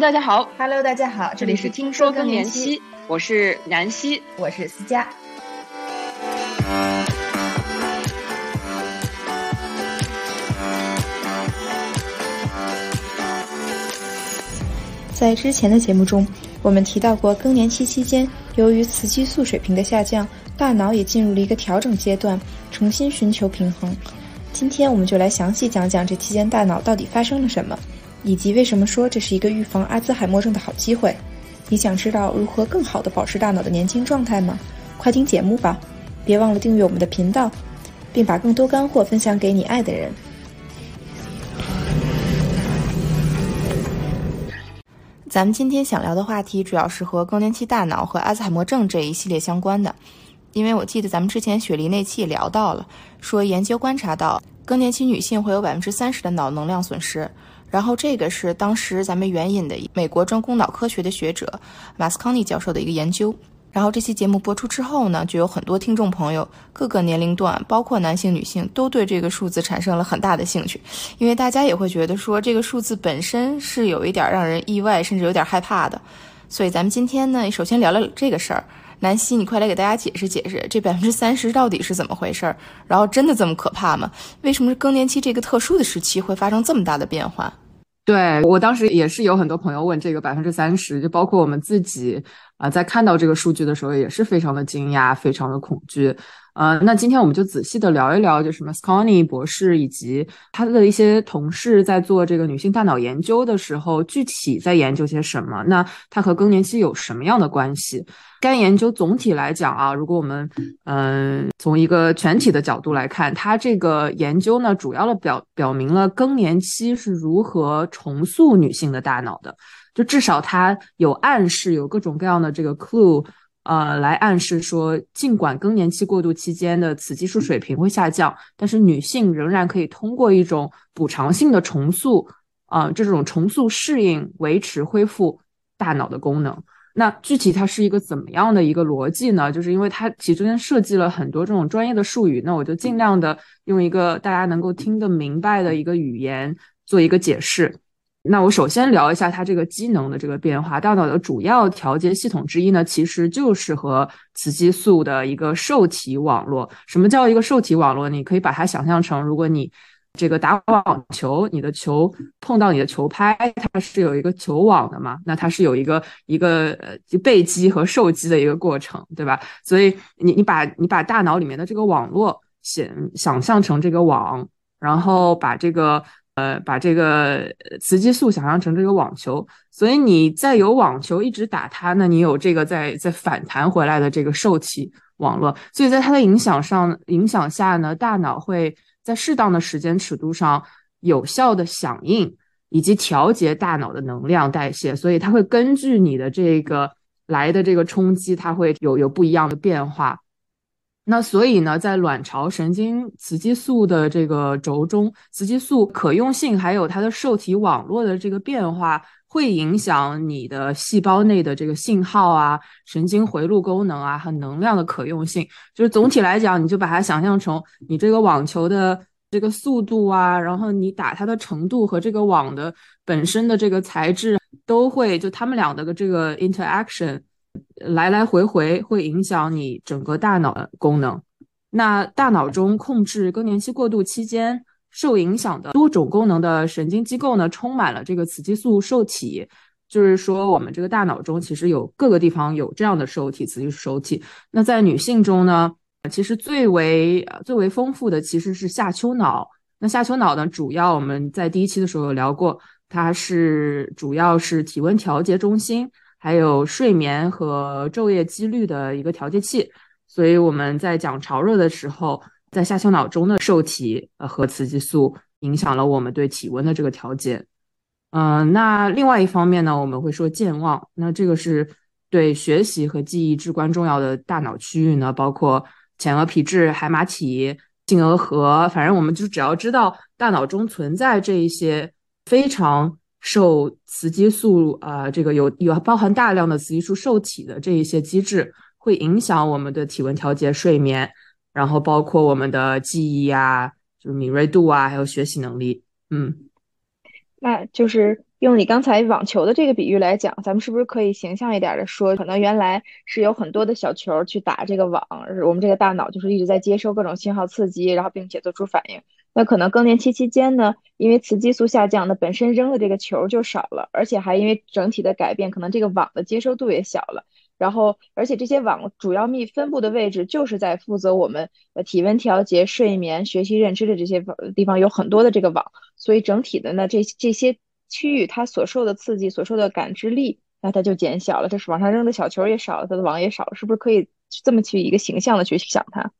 大家好，Hello，大家好，这里是听说更年期，我是南希，我是思佳。在之前的节目中，我们提到过，更年期期间，由于雌激素水平的下降，大脑也进入了一个调整阶段，重新寻求平衡。今天，我们就来详细讲讲这期间大脑到底发生了什么，以及为什么说这是一个预防阿兹海默症的好机会。你想知道如何更好的保持大脑的年轻状态吗？快听节目吧！别忘了订阅我们的频道，并把更多干货分享给你爱的人。咱们今天想聊的话题主要是和更年期大脑和阿兹海默症这一系列相关的，因为我记得咱们之前雪梨那期也聊到了，说研究观察到更年期女性会有百分之三十的脑能量损失，然后这个是当时咱们援引的美国专攻脑科学的学者马斯康尼教授的一个研究。然后这期节目播出之后呢，就有很多听众朋友，各个年龄段，包括男性、女性，都对这个数字产生了很大的兴趣，因为大家也会觉得说这个数字本身是有一点让人意外，甚至有点害怕的。所以咱们今天呢，首先聊聊这个事儿。南希，你快来给大家解释解释，这百分之三十到底是怎么回事儿？然后真的这么可怕吗？为什么是更年期这个特殊的时期会发生这么大的变化？对我当时也是有很多朋友问这个百分之三十，就包括我们自己啊，在看到这个数据的时候也是非常的惊讶，非常的恐惧。呃，那今天我们就仔细的聊一聊，就什么 s c o n y 博士以及他的一些同事在做这个女性大脑研究的时候，具体在研究些什么？那它和更年期有什么样的关系？该研究总体来讲啊，如果我们嗯从一个全体的角度来看，它这个研究呢，主要的表表明了更年期是如何重塑女性的大脑的，就至少它有暗示，有各种各样的这个 clue。呃，来暗示说，尽管更年期过渡期间的雌激素水平会下降，但是女性仍然可以通过一种补偿性的重塑，啊，这种重塑适应、维持、恢复大脑的功能。那具体它是一个怎么样的一个逻辑呢？就是因为它其中间设计了很多这种专业的术语，那我就尽量的用一个大家能够听得明白的一个语言做一个解释。那我首先聊一下它这个机能的这个变化。大脑的主要调节系统之一呢，其实就是和雌激素的一个受体网络。什么叫一个受体网络？你可以把它想象成，如果你这个打网球，你的球碰到你的球拍，它是有一个球网的嘛？那它是有一个一个呃被击和受击的一个过程，对吧？所以你你把你把大脑里面的这个网络想想象成这个网，然后把这个。呃，把这个雌激素想象成这个网球，所以你再有网球一直打它，那你有这个在在反弹回来的这个受体网络，所以在它的影响上影响下呢，大脑会在适当的时间尺度上有效的响应以及调节大脑的能量代谢，所以它会根据你的这个来的这个冲击，它会有有不一样的变化。那所以呢，在卵巢神经雌激素的这个轴中，雌激素可用性还有它的受体网络的这个变化，会影响你的细胞内的这个信号啊、神经回路功能啊和能量的可用性。就是总体来讲，你就把它想象成你这个网球的这个速度啊，然后你打它的程度和这个网的本身的这个材质，都会就它们俩的这个 interaction。来来回回会影响你整个大脑的功能。那大脑中控制更年期过渡期间受影响的多种功能的神经机构呢，充满了这个雌激素受体。就是说，我们这个大脑中其实有各个地方有这样的受体，雌激素受体。那在女性中呢，其实最为最为丰富的其实是下丘脑。那下丘脑呢，主要我们在第一期的时候有聊过，它是主要是体温调节中心。还有睡眠和昼夜几率的一个调节器，所以我们在讲潮热的时候，在下丘脑中的受体呃和雌激素影响了我们对体温的这个调节。嗯，那另外一方面呢，我们会说健忘，那这个是对学习和记忆至关重要的大脑区域呢，包括前额皮质、海马体、杏额核，反正我们就只要知道大脑中存在这一些非常。受雌激素啊，这个有有包含大量的雌激素受体的这一些机制，会影响我们的体温调节、睡眠，然后包括我们的记忆啊，就是敏锐度啊，还有学习能力。嗯，那就是用你刚才网球的这个比喻来讲，咱们是不是可以形象一点的说，可能原来是有很多的小球去打这个网，我们这个大脑就是一直在接收各种信号刺激，然后并且做出反应。那可能更年期期间呢，因为雌激素下降，那本身扔的这个球就少了，而且还因为整体的改变，可能这个网的接收度也小了。然后，而且这些网主要密分布的位置就是在负责我们呃体温调节、睡眠、学习、认知的这些地方有很多的这个网，所以整体的呢，这这些区域它所受的刺激、所受的感知力，那它就减小了，就是往上扔的小球也少了，它的网也少了，是不是可以这么去一个形象的去想它？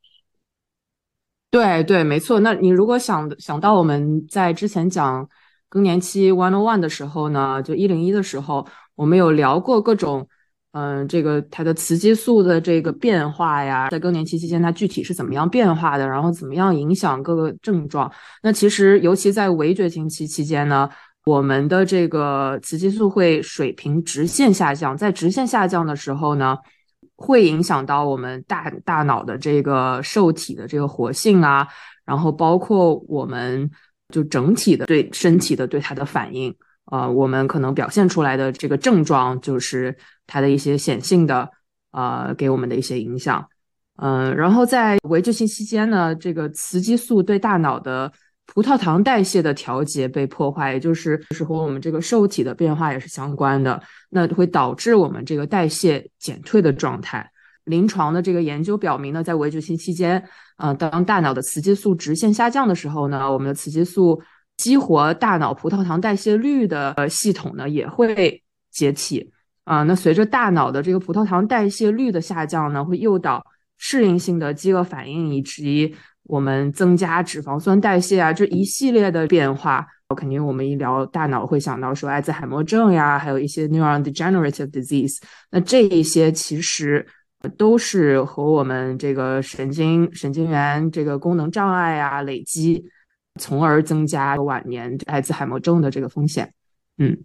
对对，没错。那你如果想想到我们在之前讲更年期 one on one 的时候呢，就一零一的时候，我们有聊过各种。嗯，这个它的雌激素的这个变化呀，在更年期期间它具体是怎么样变化的？然后怎么样影响各个症状？那其实尤其在围绝经期期间呢，我们的这个雌激素会水平直线下降，在直线下降的时候呢，会影响到我们大大脑的这个受体的这个活性啊，然后包括我们就整体的对身体的对它的反应。呃，我们可能表现出来的这个症状，就是它的一些显性的，呃，给我们的一些影响。嗯，然后在围绝经期间呢，这个雌激素对大脑的葡萄糖代谢的调节被破坏，也就是是和我们这个受体的变化也是相关的，那会导致我们这个代谢减退的状态。临床的这个研究表明呢，在围绝经期间，呃，当大脑的雌激素直线下降的时候呢，我们的雌激素。激活大脑葡萄糖代谢率的系统呢，也会解体啊。那随着大脑的这个葡萄糖代谢率的下降呢，会诱导适应性的饥饿反应，以及我们增加脂肪酸代谢啊，这一系列的变化。肯定我们一聊大脑会想到说艾滋海默症呀，还有一些 neurodegenerative disease。那这一些其实都是和我们这个神经神经元这个功能障碍啊累积。从而增加晚年艾滋海默症的这个风险。嗯，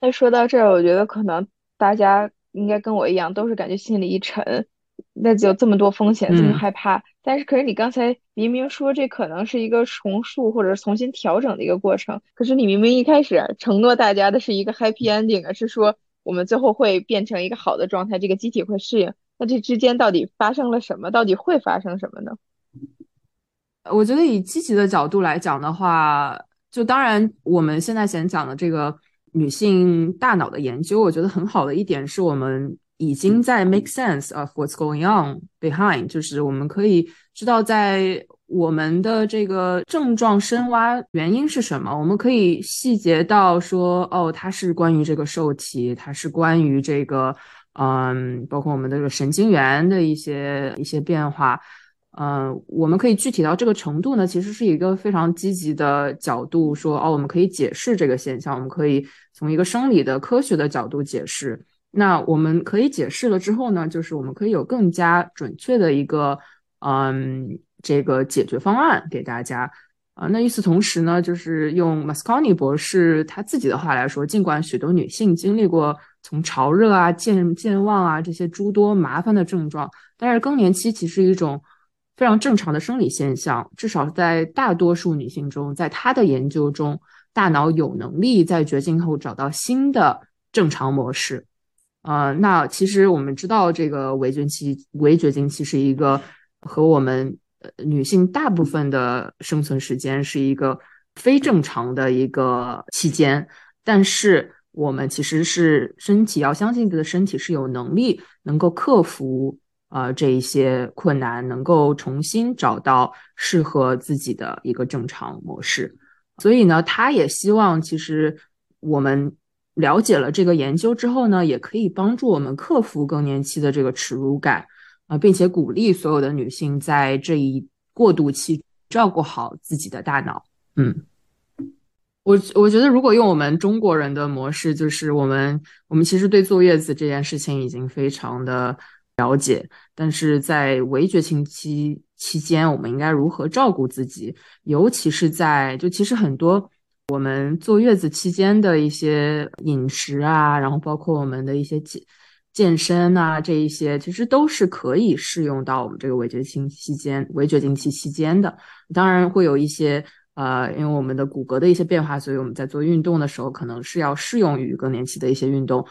那说到这儿，我觉得可能大家应该跟我一样，都是感觉心里一沉，那就这么多风险，这么害怕。但是，可是你刚才明明说这可能是一个重塑或者重新调整的一个过程，可是你明明一开始承诺大家的是一个 happy ending 啊，是说我们最后会变成一个好的状态，这个机体会适应。那这之间到底发生了什么？到底会发生什么呢？我觉得以积极的角度来讲的话，就当然我们现在先讲的这个女性大脑的研究，我觉得很好的一点是我们已经在 make sense of what's going on behind，就是我们可以知道在我们的这个症状深挖原因是什么，我们可以细节到说，哦，它是关于这个受体，它是关于这个，嗯，包括我们的这个神经元的一些一些变化。嗯，我们可以具体到这个程度呢，其实是一个非常积极的角度，说哦，我们可以解释这个现象，我们可以从一个生理的科学的角度解释。那我们可以解释了之后呢，就是我们可以有更加准确的一个嗯这个解决方案给大家啊。那与此同时呢，就是用 Masconi 博士他自己的话来说，尽管许多女性经历过从潮热啊、健健忘啊这些诸多麻烦的症状，但是更年期其实一种。非常正常的生理现象，至少在大多数女性中，在她的研究中，大脑有能力在绝经后找到新的正常模式。呃，那其实我们知道，这个围绝经期、围绝经期是一个和我们女性大部分的生存时间是一个非正常的一个期间，但是我们其实是身体要相信自己的身体是有能力能够克服。呃，这一些困难能够重新找到适合自己的一个正常模式，所以呢，他也希望其实我们了解了这个研究之后呢，也可以帮助我们克服更年期的这个耻辱感啊，并且鼓励所有的女性在这一过渡期照顾好自己的大脑。嗯，我我觉得如果用我们中国人的模式，就是我们我们其实对坐月子这件事情已经非常的。了解，但是在围绝经期期间，我们应该如何照顾自己？尤其是在就其实很多我们坐月子期间的一些饮食啊，然后包括我们的一些健健身啊，这一些其实都是可以适用到我们这个围绝经期间、围绝经期期间的。当然会有一些呃，因为我们的骨骼的一些变化，所以我们在做运动的时候，可能是要适用于更年期的一些运动。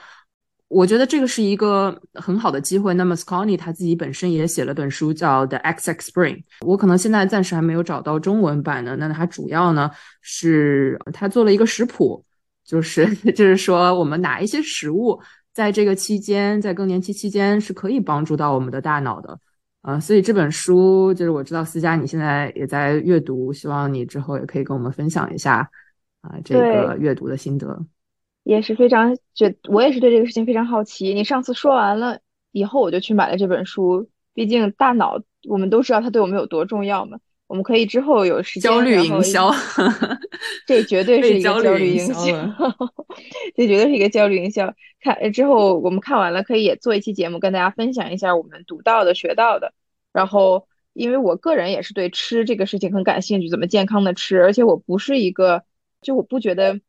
我觉得这个是一个很好的机会。那么 s c o n y 他自己本身也写了本书叫《The XX Spring》，我可能现在暂时还没有找到中文版的。那它主要呢是他做了一个食谱，就是 就是说我们哪一些食物在这个期间，在更年期期间是可以帮助到我们的大脑的。啊，所以这本书就是我知道思佳你现在也在阅读，希望你之后也可以跟我们分享一下啊这个阅读的心得。也是非常觉，我也是对这个事情非常好奇。你上次说完了以后，我就去买了这本书。毕竟大脑，我们都知道它对我们有多重要嘛。我们可以之后有时间，焦虑营销，这绝对是一个焦虑营销，这绝对是一个焦虑营销。看之后，我们看完了，可以也做一期节目，跟大家分享一下我们读到的、学到的。然后，因为我个人也是对吃这个事情很感兴趣，怎么健康的吃，而且我不是一个，就我不觉得。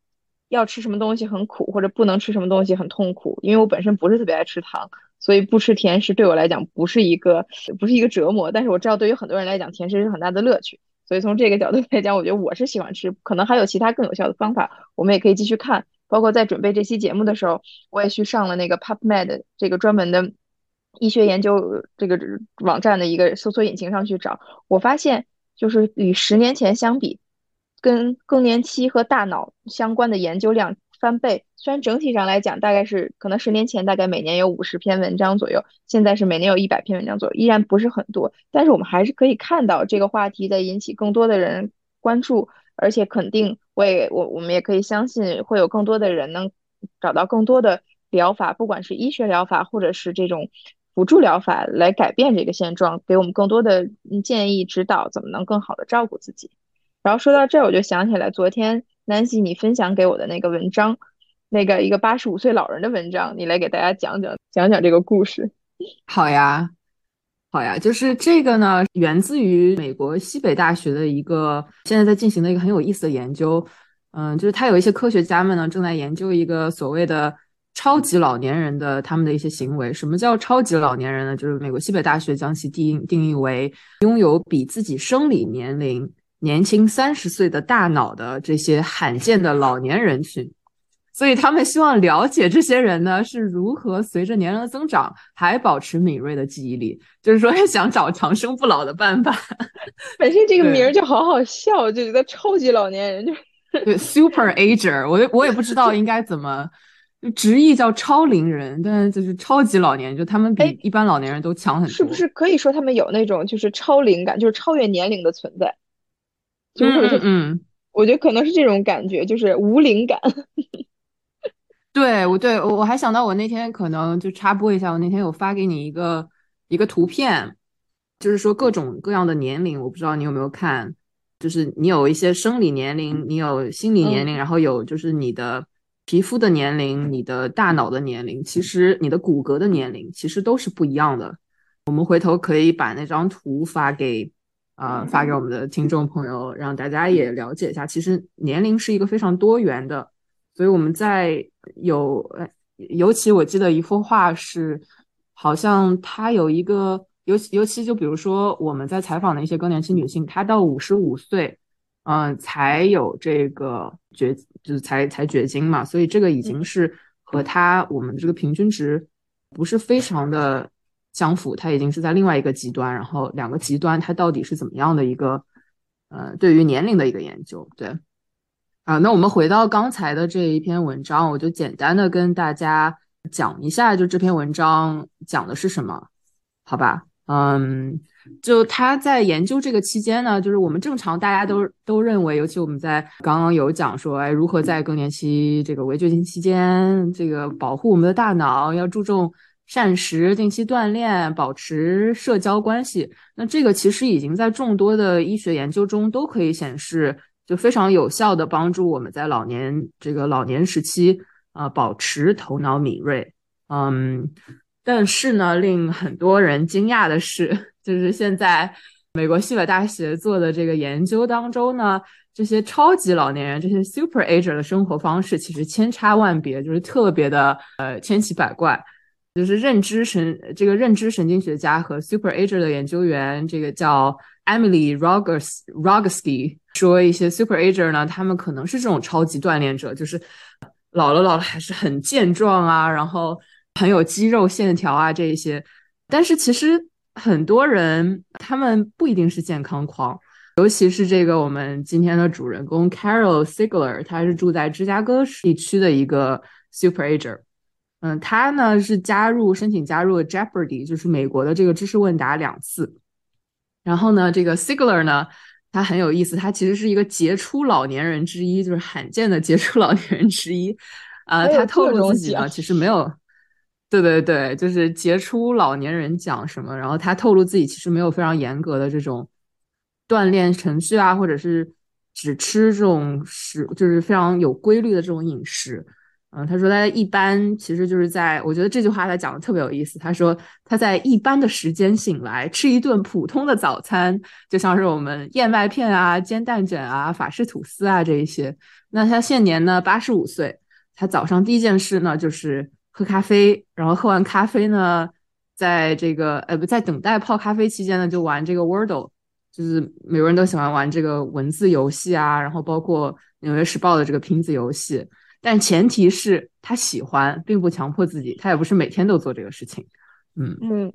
要吃什么东西很苦，或者不能吃什么东西很痛苦，因为我本身不是特别爱吃糖，所以不吃甜食对我来讲不是一个不是一个折磨。但是我知道对于很多人来讲，甜食是很大的乐趣。所以从这个角度 来讲，我觉得我是喜欢吃，可能还有其他更有效的方法，我们也可以继续看。包括在准备这期节目的时候，我也去上了那个 PubMed 这个专门的医学研究这个网站的一个搜索引擎上去找，我发现就是与十年前相比。跟更年期和大脑相关的研究量翻倍，虽然整体上来讲大概是可能十年前大概每年有五十篇文章左右，现在是每年有一百篇文章左右，依然不是很多，但是我们还是可以看到这个话题在引起更多的人关注，而且肯定我也我我们也可以相信会有更多的人能找到更多的疗法，不管是医学疗法或者是这种辅助疗法来改变这个现状，给我们更多的建议指导，怎么能更好的照顾自己。然后说到这，我就想起来昨天南希你分享给我的那个文章，那个一个八十五岁老人的文章，你来给大家讲讲讲讲这个故事。好呀，好呀，就是这个呢，源自于美国西北大学的一个现在在进行的一个很有意思的研究。嗯，就是他有一些科学家们呢正在研究一个所谓的超级老年人的他们的一些行为。什么叫超级老年人呢？就是美国西北大学将其定定义为拥有比自己生理年龄。年轻三十岁的大脑的这些罕见的老年人群，所以他们希望了解这些人呢是如何随着年龄的增长还保持敏锐的记忆力，就是说想找长生不老的办法。本身这个名儿就好好笑，就觉得超级老年人就对 super ager，我我也不知道应该怎么直译叫超龄人，但是就是超级老年，就他们比一般老年人都强很多。是不是可以说他们有那种就是超龄感，就是超越年龄的存在？就是嗯，我觉得可能是这种感觉，就是无灵感。对，我对我我还想到，我那天可能就插播一下，我那天有发给你一个一个图片，就是说各种各样的年龄，我不知道你有没有看，就是你有一些生理年龄，你有心理年龄，然后有就是你的皮肤的年龄，你的大脑的年龄，其实你的骨骼的年龄其实都是不一样的。我们回头可以把那张图发给。啊，发给我们的听众朋友，让大家也了解一下。其实年龄是一个非常多元的，所以我们在有，尤其我记得一幅画是，好像她有一个，尤其尤其就比如说我们在采访的一些更年期女性，她到五十五岁，嗯，才有这个绝，就是才才绝经嘛，所以这个已经是和她我们这个平均值不是非常的。相符，它已经是在另外一个极端，然后两个极端它到底是怎么样的一个呃，对于年龄的一个研究，对啊，那我们回到刚才的这一篇文章，我就简单的跟大家讲一下，就这篇文章讲的是什么，好吧？嗯，就他在研究这个期间呢，就是我们正常大家都都认为，尤其我们在刚刚有讲说，哎，如何在更年期这个围绝经期间，这个保护我们的大脑，要注重。膳食、定期锻炼、保持社交关系，那这个其实已经在众多的医学研究中都可以显示，就非常有效的帮助我们在老年这个老年时期啊保持头脑敏锐。嗯，但是呢，令很多人惊讶的是，就是现在美国西北大学做的这个研究当中呢，这些超级老年人、这些 super ager 的生活方式其实千差万别，就是特别的呃千奇百怪。就是认知神这个认知神经学家和 Super Ager 的研究员，这个叫 Emily Rogers Rogsky 说，一些 Super Ager 呢，他们可能是这种超级锻炼者，就是老了老了还是很健壮啊，然后很有肌肉线条啊这一些。但是其实很多人他们不一定是健康狂，尤其是这个我们今天的主人公 Carol Sigler，他是住在芝加哥地区的一个 Super Ager。嗯，他呢是加入申请加入了 Jeopardy，就是美国的这个知识问答两次。然后呢，这个 Sigler 呢，他很有意思，他其实是一个杰出老年人之一，就是罕见的杰出老年人之一。啊，他透露自己呢，其实没有，对对对，就是杰出老年人奖什么。然后他透露自己其实没有非常严格的这种锻炼程序啊，或者是只吃这种食，就是非常有规律的这种饮食。嗯，他说他一般其实就是在，我觉得这句话他讲的特别有意思。他说他在一般的时间醒来，吃一顿普通的早餐，就像是我们燕麦片啊、煎蛋卷啊、法式吐司啊这一些。那他现年呢八十五岁，他早上第一件事呢就是喝咖啡，然后喝完咖啡呢，在这个呃不在等待泡咖啡期间呢就玩这个 Wordle，就是美国人都喜欢玩这个文字游戏啊，然后包括纽约时报的这个拼字游戏。但前提是他喜欢，并不强迫自己。他也不是每天都做这个事情。嗯嗯，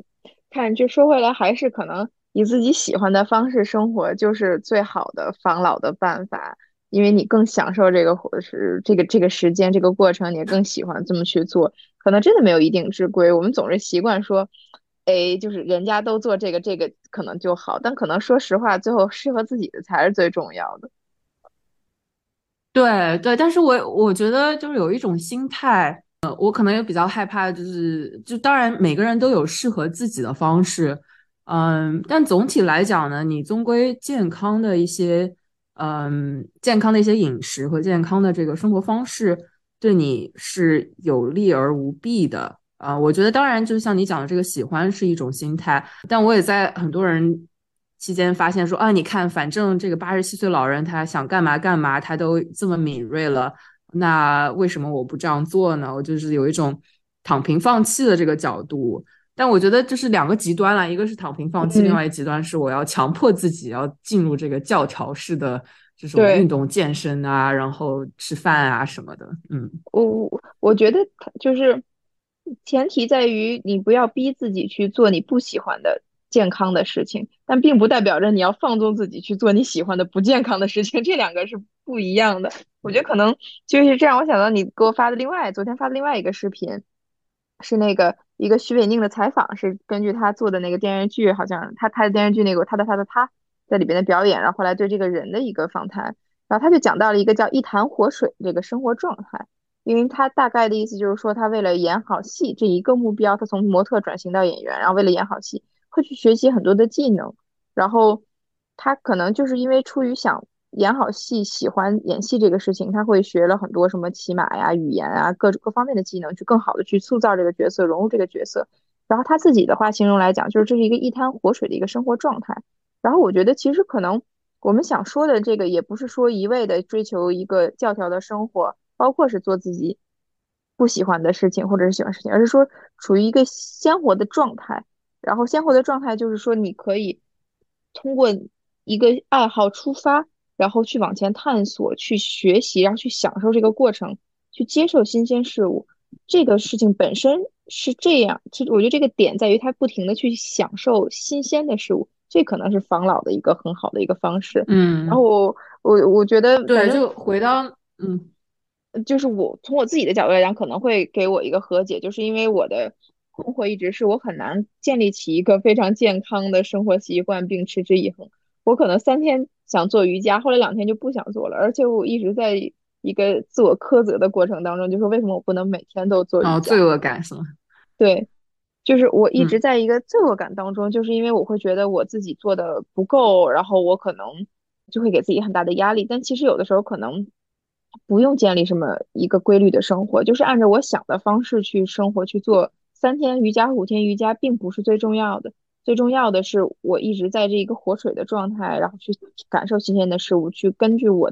看，就说回来，还是可能以自己喜欢的方式生活，就是最好的防老的办法。因为你更享受这个活是这个这个时间这个过程，你也更喜欢这么去做。可能真的没有一定之规。我们总是习惯说，哎，就是人家都做这个这个可能就好。但可能说实话，最后适合自己的才是最重要的。对对，但是我我觉得就是有一种心态，呃，我可能也比较害怕，就是就当然每个人都有适合自己的方式，嗯，但总体来讲呢，你终归健康的一些，嗯，健康的一些饮食和健康的这个生活方式，对你是有利而无弊的啊。我觉得当然，就像你讲的这个喜欢是一种心态，但我也在很多人。期间发现说啊，你看，反正这个八十七岁老人他想干嘛干嘛，他都这么敏锐了，那为什么我不这样做呢？我就是有一种躺平放弃的这个角度。但我觉得这是两个极端了，一个是躺平放弃，另外一极端是我要强迫自己要进入这个教条式的这种运动健身啊，然后吃饭啊什么的。嗯，我我觉得就是前提在于你不要逼自己去做你不喜欢的。健康的事情，但并不代表着你要放纵自己去做你喜欢的不健康的事情，这两个是不一样的。我觉得可能就是这样。我想到你给我发的另外昨天发的另外一个视频，是那个一个徐伟宁的采访，是根据他做的那个电视剧，好像他拍的电视剧那个他的他的他在里边的表演，然后后来对这个人的一个访谈，然后他就讲到了一个叫一潭活水这个生活状态，因为他大概的意思就是说，他为了演好戏这一个目标，他从模特转型到演员，然后为了演好戏。会去学习很多的技能，然后他可能就是因为出于想演好戏、喜欢演戏这个事情，他会学了很多什么骑马呀、语言啊各各方面的技能，去更好的去塑造这个角色、融入这个角色。然后他自己的话形容来讲，就是这是一个一滩活水的一个生活状态。然后我觉得其实可能我们想说的这个，也不是说一味的追求一个教条的生活，包括是做自己不喜欢的事情或者是喜欢事情，而是说处于一个鲜活的状态。然后鲜活的状态就是说，你可以通过一个爱好出发，然后去往前探索、去学习，然后去享受这个过程，去接受新鲜事物。这个事情本身是这样，其实我觉得这个点在于他不停的去享受新鲜的事物，这可能是防老的一个很好的一个方式。嗯，然后我我我觉得对，就回到嗯，就是我从我自己的角度来讲，可能会给我一个和解，就是因为我的。困惑一直是我很难建立起一个非常健康的生活习惯并持之以恒。我可能三天想做瑜伽，后来两天就不想做了，而且我一直在一个自我苛责的过程当中，就说为什么我不能每天都做瑜伽？哦，罪恶感是吗？对，就是我一直在一个罪恶感当中，就是因为我会觉得我自己做的不够，然后我可能就会给自己很大的压力。但其实有的时候可能不用建立什么一个规律的生活，就是按照我想的方式去生活去做。三天瑜伽、五天瑜伽并不是最重要的，最重要的是我一直在这一个活水的状态，然后去感受新鲜的事物，去根据我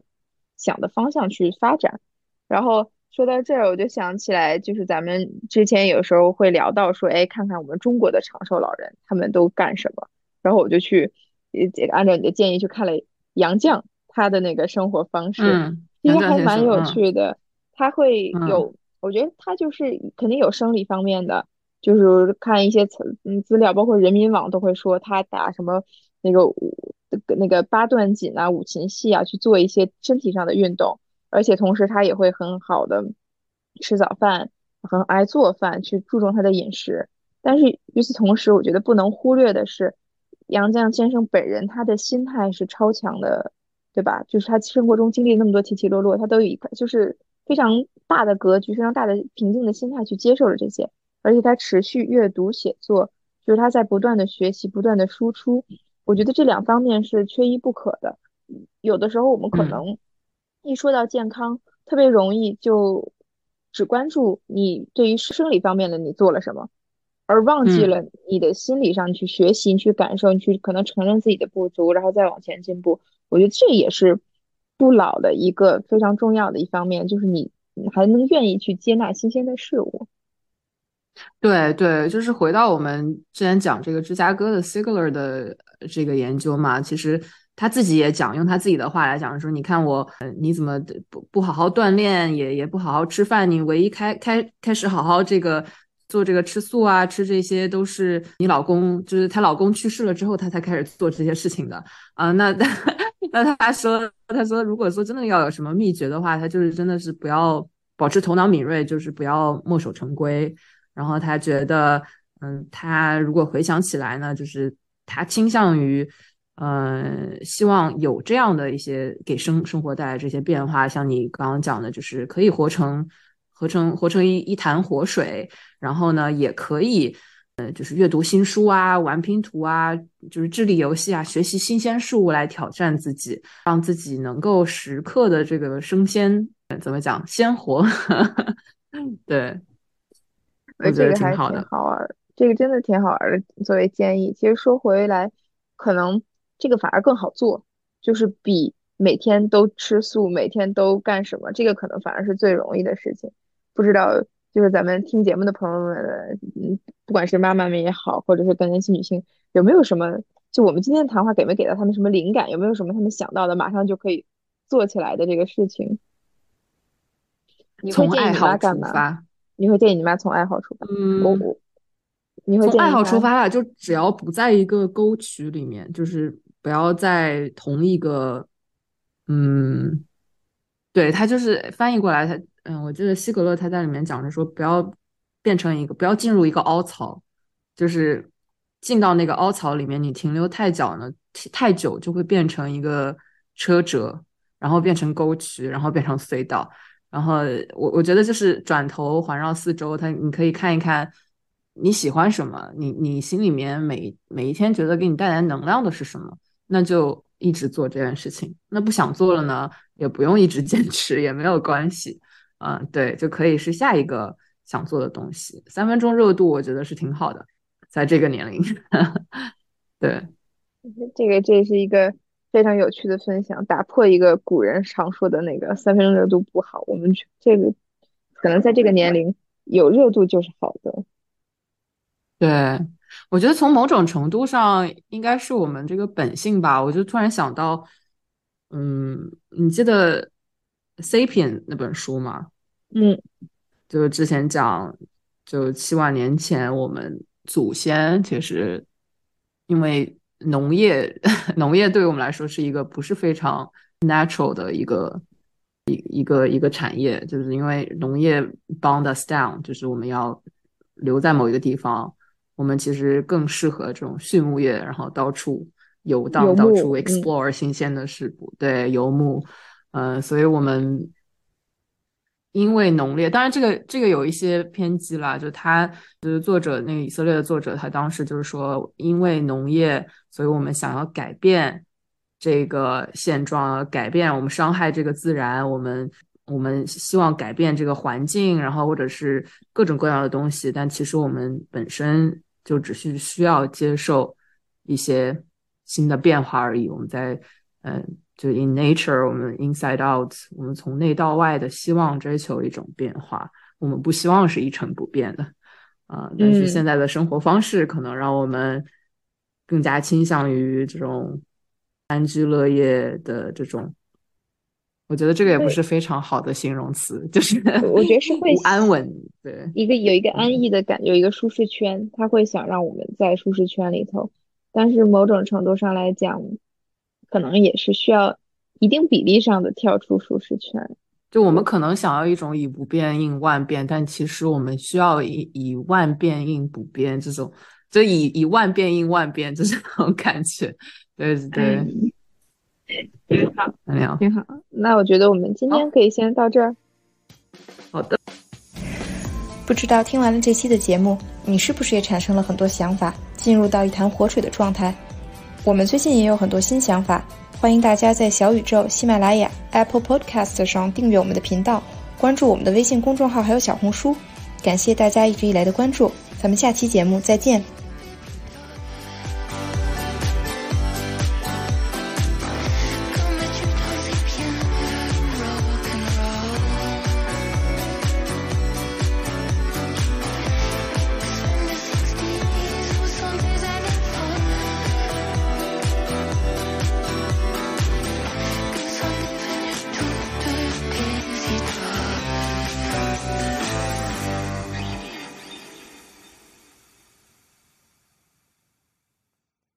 想的方向去发展。然后说到这儿，我就想起来，就是咱们之前有时候会聊到说，哎，看看我们中国的长寿老人他们都干什么。然后我就去也按照你的建议去看了杨绛他的那个生活方式，嗯，其实还蛮有嗯趣的。他会嗯有，我觉得他就是肯定有生理方面的，就是看一些资嗯资料，包括人民网都会说他打什么那个五那个八段锦啊、五禽戏啊，去做一些身体上的运动，而且同时他也会很好的吃早饭，很爱做饭，去注重他的饮食。但是与此同时，我觉得不能忽略的是，杨绛先生本人他的心态是超强的，对吧？就是他生活中经历那么多起起落落，他都有一个就是非常大的格局、非常大的平静的心态去接受了这些，而且他持续阅读写作，就是他在不断的学习、不断的输出。我觉得这两方面是缺一不可的。有的时候我们可嗯能一说到健康，特别容易就只关注你对于生理方面的你做了什么。而忘记嗯了你的心理上，去学习，你去感受，你去可能承认自己的不足，然后再往前进步。我觉得这也是不老的一个非常重要的一方面，就是你你还能愿意去接纳新鲜的事物。对对，就是回到我们之前讲这个芝加哥的 Sigler 的这个研究嘛，其实他自己也讲，用他自己的话来讲说，你看我，你怎么不不好好锻炼，也也不好好吃饭，你唯一开开开始好好这个做这个吃素啊，吃这些都是你老公，就是她老公去世了之后，她才开始做这些事情的啊。那 那他说，他说如果说真的要有什么秘诀的话，他就是真的是不要保持头脑敏锐，就是不要墨守成规。然后他觉得，嗯，他如果回想起来呢，就是他倾向于，呃，希望有这样的一些给生生活带来这些变化，像你刚刚讲的，就是可以活成活成活成一一潭活水，然后呢，也可以，呃，就是阅读新书啊，玩拼图啊，就是智力游戏啊，学习新鲜事物来挑战自己，让自己能够时刻的这个升鲜，呃怎么讲，鲜活，对。我觉得还挺挺好的。好玩儿，这个真的挺好玩儿的。作为建议，其实说回来，可能这个反而更好做，就是比每天都吃素，每天都干什么，这个可能反而是最容易的事情。不知道就是咱们听节目的朋友们，嗯，不管是妈妈们也好，或者是更年期女性，有没有什么，就我们今天的谈话给没给到他们什么灵感？有没有什么他们想到的，马上就可以做起来的这个事情？你会从建议你爱好出妈干嘛？发，你会建议你妈从爱好出发？我嗯，我你会建议从爱好出她发吧，就只要不在一个沟渠里面，就是不要在同一个，嗯，对，他就是翻译过来，他，嗯，我记得希格勒他在里面讲着说，不要变成一个，不要进入一个凹槽，就是进到那个凹槽里面，你停留太久呢，太久就会变成一个车辙，然后变成沟渠，然后变成隧道。然后我我觉得就是转头环绕四周，他你可以看一看你喜欢什么，你你心里面每每一天觉得给你带来能量的是什么，那就一直做这件事情。那不想做了呢，也不用一直坚持，也没有关系。嗯，对，就可以是下一个想做的东西。三分钟热度，我觉得是挺好的，在这个年龄。对，这个这是一个非常有趣的分享，打破一个古人常说的那个三分钟热度不好。我们去这个可能在这个年龄有热度就是好的。对，我觉得从某种程度上应该是我们这个本性吧。我就突然想到，嗯，你记得《Sapien》那本书吗？嗯就是之前讲，就七万年前我们祖先其实因为农业，农业对于我们来说是一个不是非常 natural 的一个一一个一个产业，就是因为农业 bound us down，就是我们要留在某一个地方，我们其实更适合这种畜牧业，然后到处游荡，到处嗯 explore 新鲜的事物，对，游牧，嗯、所以我们。因为农业，当然这个这个有一些偏激啦，就他就是作者那个以色列的作者，他当时就是说，因为农业，所以我们想要改变这个现状，改变我们伤害这个自然，我们我们希望改变这个环境，然后或者是各种各样的东西，但其实我们本身就只是需要接受一些新的变化而已。我们在嗯。就 in nature，我们 inside out，我们从内到外的希望追求一种变化，我们不希望是一成不变的，啊、但是嗯。现在的生活方式可能让我们更加倾向于这种安居乐业的这种。我觉得这个也不是非常好的形容词，就是我觉得是 会安稳，对，一个有一个安逸的感觉，有一个舒适圈，他会想让我们在舒适圈里头，但是某种程度上来讲，可能也是需要一定比例上的跳出舒适圈。就我们可能想要一种以不变应万变，但其实我们需要以以万变应不变这种，就以以万变应万变这种感觉，对对。挺好，挺好。那我觉得我们今天可以先到这儿。好的。不知道听完了这期的节目，你是不是也产生了很多想法，进入到一潭活水的状态？我们最近也有很多新想法，欢迎大家在小宇宙、喜马拉雅、Apple Podcast 上订阅我们的频道，关注我们的微信公众号还有小红书。感谢大家一直以来的关注，咱们下期节目再见。